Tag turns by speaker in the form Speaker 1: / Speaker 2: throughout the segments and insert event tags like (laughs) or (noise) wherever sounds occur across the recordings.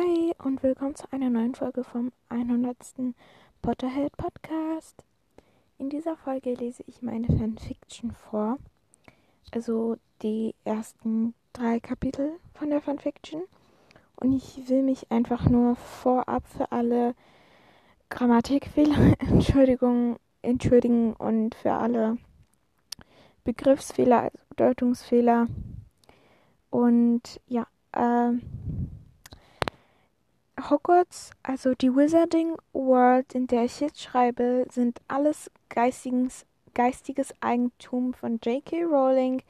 Speaker 1: Hi und willkommen zu einer neuen Folge vom 100. Potterhead Podcast. In dieser Folge lese ich meine Fanfiction vor. Also die ersten drei Kapitel von der Fanfiction. Und ich will mich einfach nur vorab für alle Grammatikfehler (laughs) Entschuldigung, entschuldigen und für alle Begriffsfehler, also Bedeutungsfehler. Und ja, äh, Hogwarts, also die Wizarding World, in der ich jetzt schreibe, sind alles geistiges, geistiges Eigentum von J.K. Rowling.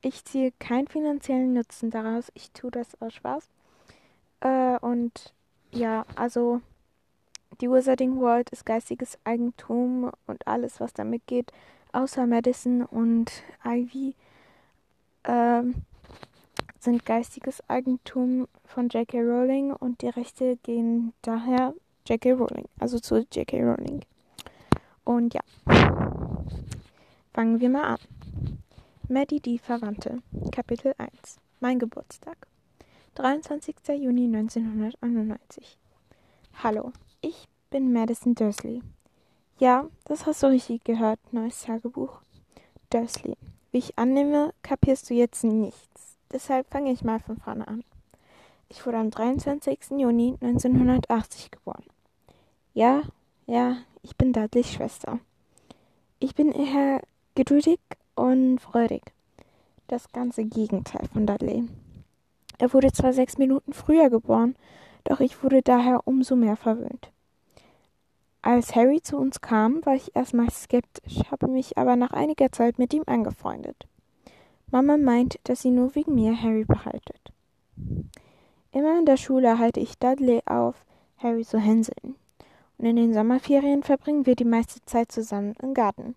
Speaker 1: Ich ziehe keinen finanziellen Nutzen daraus. Ich tue das aus Spaß. Äh, und ja, also die Wizarding World ist geistiges Eigentum und alles, was damit geht, außer Madison und Ivy. Ähm, sind geistiges Eigentum von J.K. Rowling und die Rechte gehen daher J.K. Rowling, also zu J.K. Rowling. Und ja, fangen wir mal an. Maddie die Verwandte, Kapitel 1. Mein Geburtstag. 23. Juni 1991. Hallo, ich bin Madison Dursley. Ja, das hast du richtig gehört, neues Tagebuch. Dursley. Wie ich annehme, kapierst du jetzt nichts. Deshalb fange ich mal von vorne an. Ich wurde am 23. Juni 1980 geboren. Ja, ja, ich bin Dudleys Schwester. Ich bin eher geduldig und freudig. Das ganze Gegenteil von Dudley. Er wurde zwar sechs Minuten früher geboren, doch ich wurde daher umso mehr verwöhnt. Als Harry zu uns kam, war ich erstmal skeptisch, habe mich aber nach einiger Zeit mit ihm angefreundet. Mama meint, dass sie nur wegen mir Harry behaltet. Immer in der Schule halte ich Dudley auf, Harry zu hänseln. Und in den Sommerferien verbringen wir die meiste Zeit zusammen im Garten.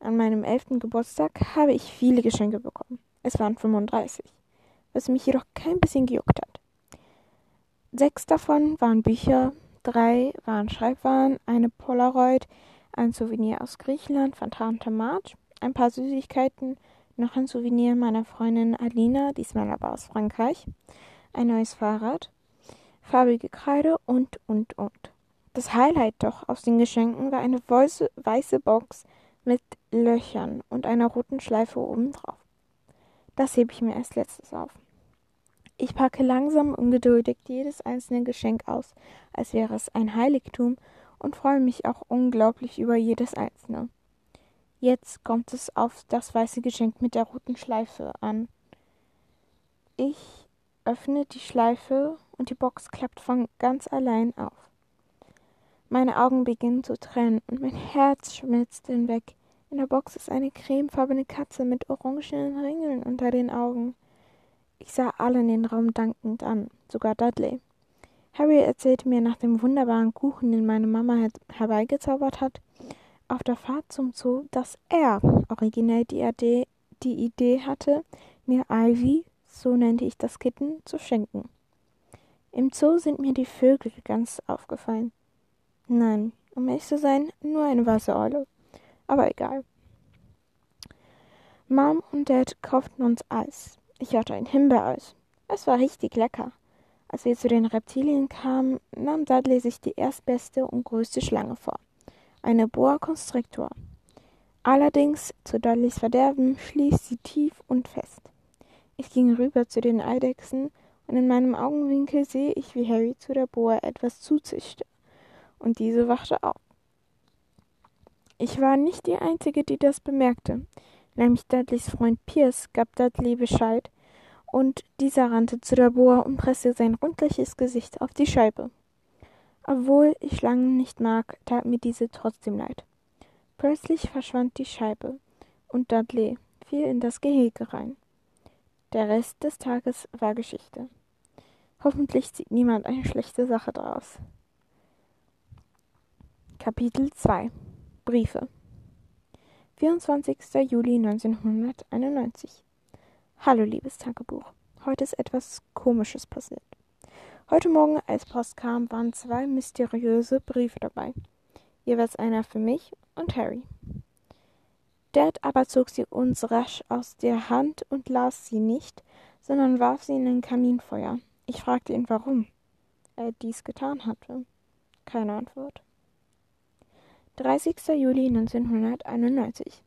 Speaker 1: An meinem elften Geburtstag habe ich viele Geschenke bekommen. Es waren 35, was mich jedoch kein bisschen gejuckt hat. Sechs davon waren Bücher, drei waren Schreibwaren, eine Polaroid, ein Souvenir aus Griechenland von Tante March, ein paar Süßigkeiten noch ein Souvenir meiner Freundin Alina, diesmal aber aus Frankreich, ein neues Fahrrad, farbige Kreide und, und, und. Das Highlight doch aus den Geschenken war eine weiße, weiße Box mit Löchern und einer roten Schleife obendrauf. Das hebe ich mir als letztes auf. Ich packe langsam ungeduldig jedes einzelne Geschenk aus, als wäre es ein Heiligtum, und freue mich auch unglaublich über jedes einzelne. Jetzt kommt es auf das weiße Geschenk mit der roten Schleife an. Ich öffne die Schleife und die Box klappt von ganz allein auf. Meine Augen beginnen zu tränen und mein Herz schmilzt hinweg. In der Box ist eine cremefarbene Katze mit orangenen Ringeln unter den Augen. Ich sah alle in den Raum dankend an, sogar Dudley. Harry erzählte mir nach dem wunderbaren Kuchen, den meine Mama herbeigezaubert hat, auf der Fahrt zum Zoo, dass er originell die Idee, die Idee hatte, mir Ivy, so nannte ich das Kitten, zu schenken. Im Zoo sind mir die Vögel ganz aufgefallen. Nein, um ehrlich zu sein, nur eine weiße Eule. Aber egal. Mom und Dad kauften uns Eis. Ich hatte ein Himbeereis. Es war richtig lecker. Als wir zu den Reptilien kamen, nahm Dudley sich die erstbeste und größte Schlange vor eine Boa Constrictor. Allerdings, zu Dudleys Verderben, schließt sie tief und fest. Ich ging rüber zu den Eidechsen, und in meinem Augenwinkel sehe ich, wie Harry zu der Boa etwas zuzischte, und diese wachte auf. Ich war nicht die Einzige, die das bemerkte, nämlich Dudleys Freund Pierce gab Dudley Bescheid, und dieser rannte zu der Boa und presste sein rundliches Gesicht auf die Scheibe. Obwohl ich Schlangen nicht mag, tat mir diese trotzdem leid. Plötzlich verschwand die Scheibe und Dudley fiel in das Gehege rein. Der Rest des Tages war Geschichte. Hoffentlich zieht niemand eine schlechte Sache draus. Kapitel 2 Briefe 24. Juli 1991 Hallo liebes Tagebuch. Heute ist etwas Komisches passiert. Heute Morgen, als Post kam, waren zwei mysteriöse Briefe dabei. Jeweils einer für mich und Harry. Dad aber zog sie uns rasch aus der Hand und las sie nicht, sondern warf sie in ein Kaminfeuer. Ich fragte ihn, warum er dies getan hatte. Keine Antwort. 30. Juli 1991.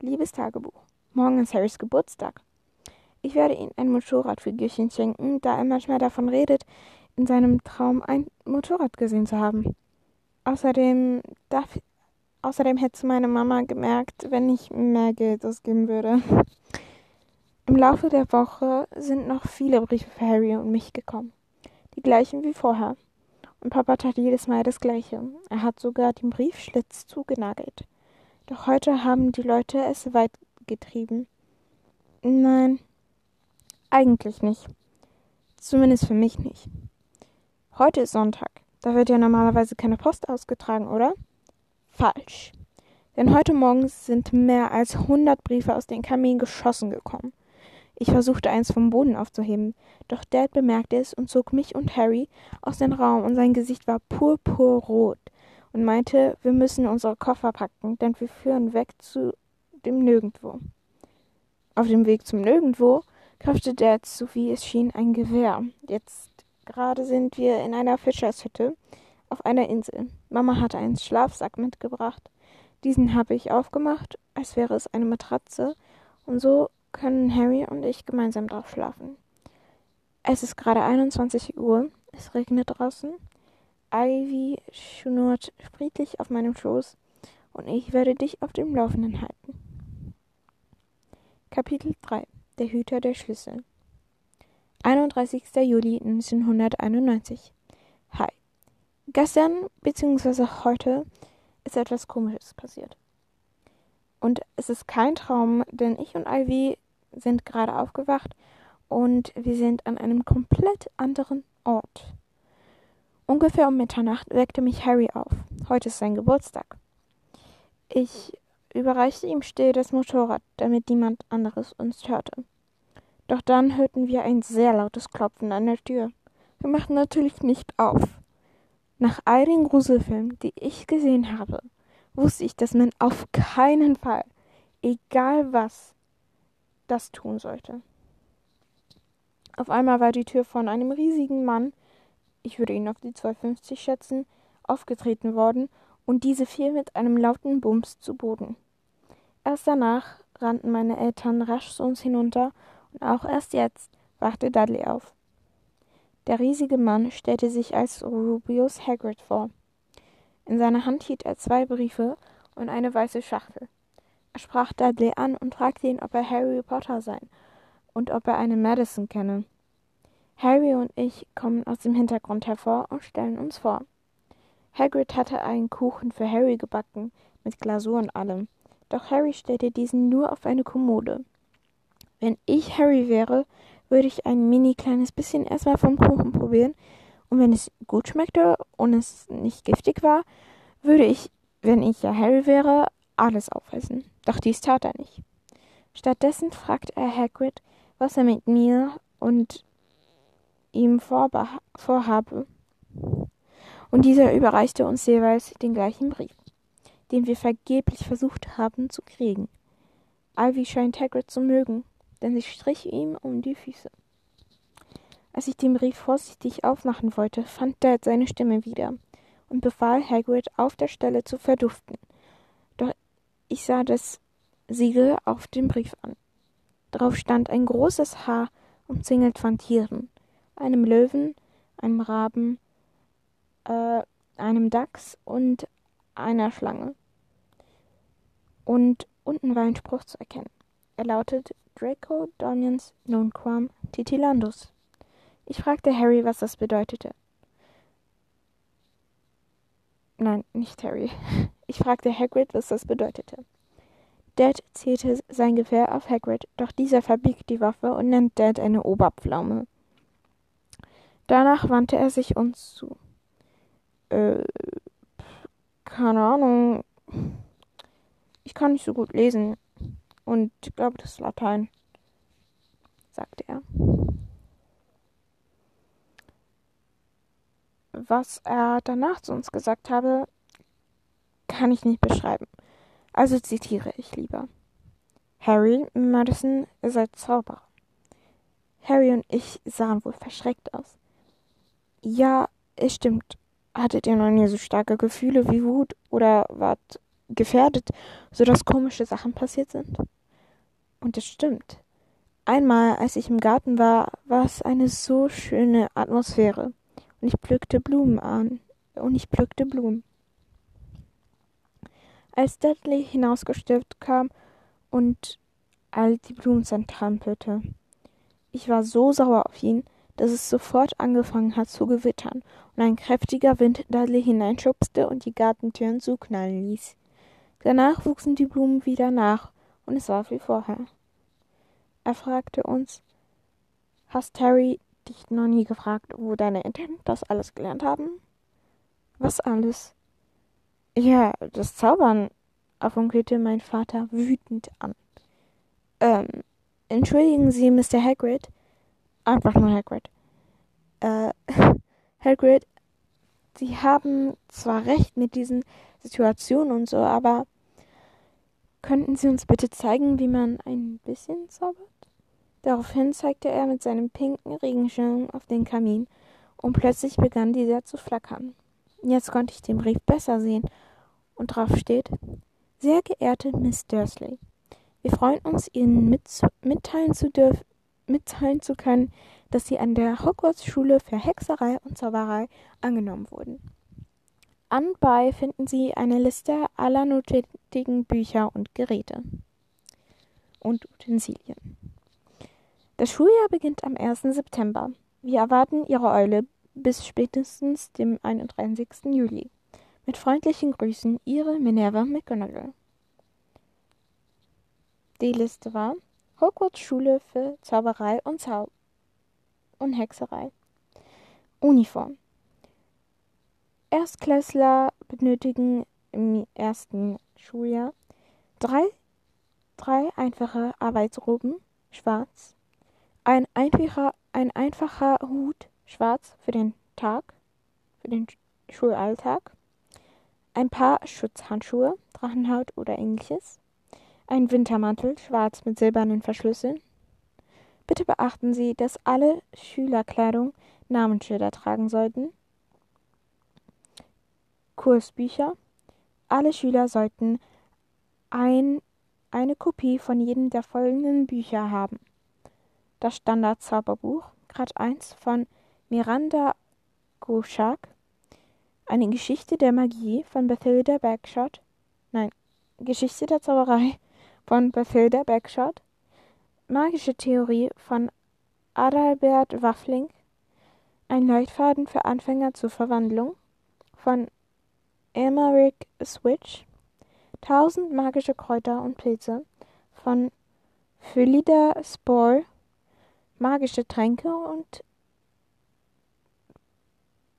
Speaker 1: Liebes Tagebuch. Morgen ist Harrys Geburtstag. Ich werde ihm ein Motorradfigürchen schenken, da er manchmal davon redet, in seinem Traum ein Motorrad gesehen zu haben. Außerdem darf, außerdem hätte meine Mama gemerkt, wenn ich mehr Geld ausgeben würde. Im Laufe der Woche sind noch viele Briefe für Harry und mich gekommen. Die gleichen wie vorher. Und Papa tat jedes Mal das Gleiche. Er hat sogar den Briefschlitz zugenagelt. Doch heute haben die Leute es weit getrieben. Nein, eigentlich nicht. Zumindest für mich nicht. Heute ist Sonntag. Da wird ja normalerweise keine Post ausgetragen, oder? Falsch. Denn heute Morgen sind mehr als 100 Briefe aus den Kamin geschossen gekommen. Ich versuchte eins vom Boden aufzuheben, doch Dad bemerkte es und zog mich und Harry aus dem Raum und sein Gesicht war purpurrot und meinte, wir müssen unsere Koffer packen, denn wir führen weg zu dem Nirgendwo. Auf dem Weg zum Nirgendwo kaufte Dad, so wie es schien, ein Gewehr. Jetzt gerade sind wir in einer Fischershütte auf einer Insel. Mama hatte einen Schlafsack mitgebracht. Diesen habe ich aufgemacht, als wäre es eine Matratze, und so können Harry und ich gemeinsam drauf schlafen. Es ist gerade 21 Uhr, es regnet draußen. Ivy schnurrt friedlich auf meinem Schoß und ich werde dich auf dem Laufenden halten. Kapitel 3 Der Hüter der Schlüssel 31. Juli 1991 Hi. Gestern bzw. heute ist etwas Komisches passiert. Und es ist kein Traum, denn ich und Ivy sind gerade aufgewacht und wir sind an einem komplett anderen Ort. Ungefähr um Mitternacht weckte mich Harry auf. Heute ist sein Geburtstag. Ich überreichte ihm still das Motorrad, damit niemand anderes uns hörte. Doch dann hörten wir ein sehr lautes Klopfen an der Tür. Wir machten natürlich nicht auf. Nach all den Gruselfilmen, die ich gesehen habe, wusste ich, dass man auf keinen Fall, egal was, das tun sollte. Auf einmal war die Tür von einem riesigen Mann, ich würde ihn auf die 250 schätzen, aufgetreten worden und diese fiel mit einem lauten Bums zu Boden. Erst danach rannten meine Eltern rasch zu uns hinunter und auch erst jetzt wachte Dudley auf. Der riesige Mann stellte sich als Rubius Hagrid vor. In seiner Hand hielt er zwei Briefe und eine weiße Schachtel. Er sprach Dudley an und fragte ihn, ob er Harry Potter sei und ob er eine Madison kenne. Harry und ich kommen aus dem Hintergrund hervor und stellen uns vor. Hagrid hatte einen Kuchen für Harry gebacken, mit Glasur und allem, doch Harry stellte diesen nur auf eine Kommode. Wenn ich Harry wäre, würde ich ein mini kleines bisschen erstmal vom Kuchen probieren, und wenn es gut schmeckte und es nicht giftig war, würde ich, wenn ich ja Harry wäre, alles aufessen. Doch dies tat er nicht. Stattdessen fragte er Hagrid, was er mit mir und ihm vorhabe. Und dieser überreichte uns jeweils den gleichen Brief, den wir vergeblich versucht haben zu kriegen. Ivy scheint Hagrid zu mögen, denn sie strich ihm um die Füße. Als ich den Brief vorsichtig aufmachen wollte, fand Dad seine Stimme wieder und befahl Hagrid auf der Stelle zu verduften. Doch ich sah das Siegel auf dem Brief an. Darauf stand ein großes Haar, umzingelt von Tieren, einem Löwen, einem Raben, äh, einem Dachs und einer Schlange. Und unten war ein Spruch zu erkennen. Er lautet Draco Donians Nunquam Titilandus. Ich fragte Harry, was das bedeutete. Nein, nicht Harry. (laughs) Ich fragte Hagrid, was das bedeutete. Dad zielte sein Gewehr auf Hagrid, doch dieser verbiegt die Waffe und nennt Dad eine Oberpflaume. Danach wandte er sich uns zu. Äh, keine Ahnung. Ich kann nicht so gut lesen. Und ich glaube, das ist Latein, sagte er. Was er danach zu uns gesagt habe, kann ich nicht beschreiben. Also zitiere ich lieber. Harry Madison, ihr seid Zauberer. Harry und ich sahen wohl verschreckt aus. Ja, es stimmt. Hattet ihr noch nie so starke Gefühle wie Wut oder wart gefährdet, sodass komische Sachen passiert sind? Und es stimmt. Einmal, als ich im Garten war, war es eine so schöne Atmosphäre. Und ich pflückte Blumen an. Und ich pflückte Blumen. Als Dudley hinausgestürzt kam und all die Blumen zertrampelte. Ich war so sauer auf ihn, dass es sofort angefangen hat zu gewittern und ein kräftiger Wind Dudley hineinschubste und die Gartentüren zuknallen ließ. Danach wuchsen die Blumen wieder nach und es war wie vorher. Er fragte uns, hast Harry dich noch nie gefragt, wo deine Eltern das alles gelernt haben? Was alles? Ja, das Zaubern, funkelte mein Vater wütend an. Ähm, entschuldigen Sie, Mr. Hagrid. Einfach nur Hagrid. Äh, (laughs) Hagrid, Sie haben zwar recht mit diesen Situationen und so, aber könnten Sie uns bitte zeigen, wie man ein bisschen zaubert? Daraufhin zeigte er mit seinem pinken Regenschirm auf den Kamin, und plötzlich begann dieser zu flackern. Jetzt konnte ich den Brief besser sehen, und drauf steht Sehr geehrte Miss Dursley, wir freuen uns, Ihnen mitteilen zu dürfen, mitteilen zu können, dass Sie an der Hogwarts-Schule für Hexerei und Zauberei angenommen wurden. Anbei finden Sie eine Liste aller notwendigen Bücher und Geräte und Utensilien. Das Schuljahr beginnt am 1. September. Wir erwarten Ihre Eule bis spätestens dem 31. Juli. Mit freundlichen Grüßen, Ihre Minerva McGonagall. Die Liste war Hogwarts Schule für Zauberei und Zau und Hexerei. Uniform. Erstklässler benötigen im ersten Schuljahr drei, drei einfache Arbeitsroben, schwarz, ein einfacher, ein einfacher Hut, schwarz für den Tag, für den Schulalltag, ein paar Schutzhandschuhe, Drachenhaut oder ähnliches, ein Wintermantel, schwarz mit silbernen Verschlüsseln. Bitte beachten Sie, dass alle Schülerkleidung Namensschilder tragen sollten. Kursbücher. Alle Schüler sollten ein, eine Kopie von jedem der folgenden Bücher haben. Das Standard-Zauberbuch, Grad 1 von Miranda Goschak, eine Geschichte der Magie von Bethilda Bagshot, nein, Geschichte der Zauberei von Bethilda Bagshot, Magische Theorie von Adalbert Waffling, ein Leitfaden für Anfänger zur Verwandlung von Emmerich Switch, Tausend magische Kräuter und Pilze von Phylida Spore, magische Tränke und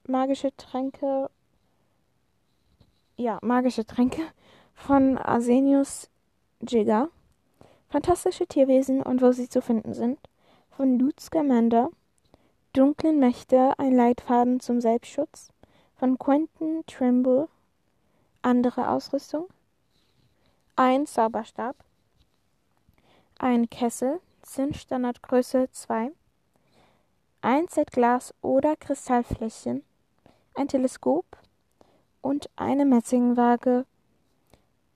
Speaker 1: magische Tränke, ja, magische Tränke von Arsenius Jigger, Fantastische Tierwesen und wo sie zu finden sind, von Lutz Scamander, Dunklen Mächte, ein Leitfaden zum Selbstschutz, von Quentin Trimble, andere Ausrüstung, ein Zauberstab, ein Kessel, Zinnstandardgröße 2, ein Set Glas oder Kristallfläschchen, ein Teleskop und eine Messingwaage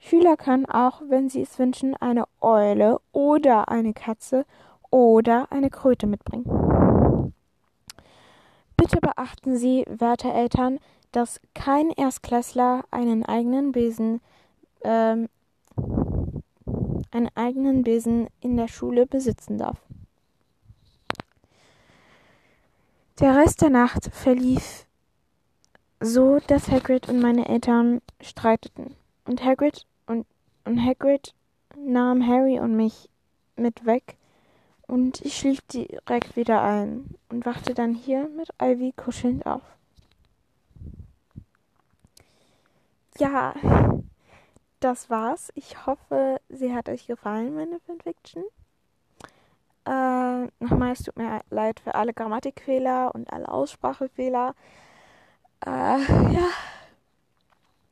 Speaker 1: Schüler können auch, wenn sie es wünschen, eine Eule oder eine Katze oder eine Kröte mitbringen. Bitte beachten Sie, werte Eltern, dass kein Erstklässler einen eigenen Besen ähm, einen eigenen Besen in der Schule besitzen darf. Der Rest der Nacht verlief so, dass Hagrid und meine Eltern streiteten und Hagrid und Hagrid nahm Harry und mich mit weg und ich schlief direkt wieder ein und wachte dann hier mit Ivy kuschelnd auf. Ja, das war's. Ich hoffe, sie hat euch gefallen, meine Fanfiction. Äh, nochmal, es tut mir leid für alle Grammatikfehler und alle Aussprachefehler. Äh, ja.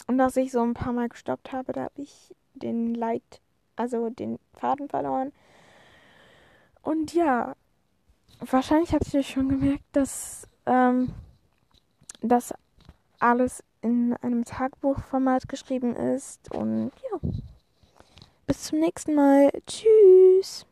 Speaker 1: Und dass ich so ein paar Mal gestoppt habe, da habe ich den Leit, also den Faden verloren. Und ja, wahrscheinlich habt ihr schon gemerkt, dass ähm, das alles in einem Tagebuchformat geschrieben ist. Und ja, bis zum nächsten Mal. Tschüss.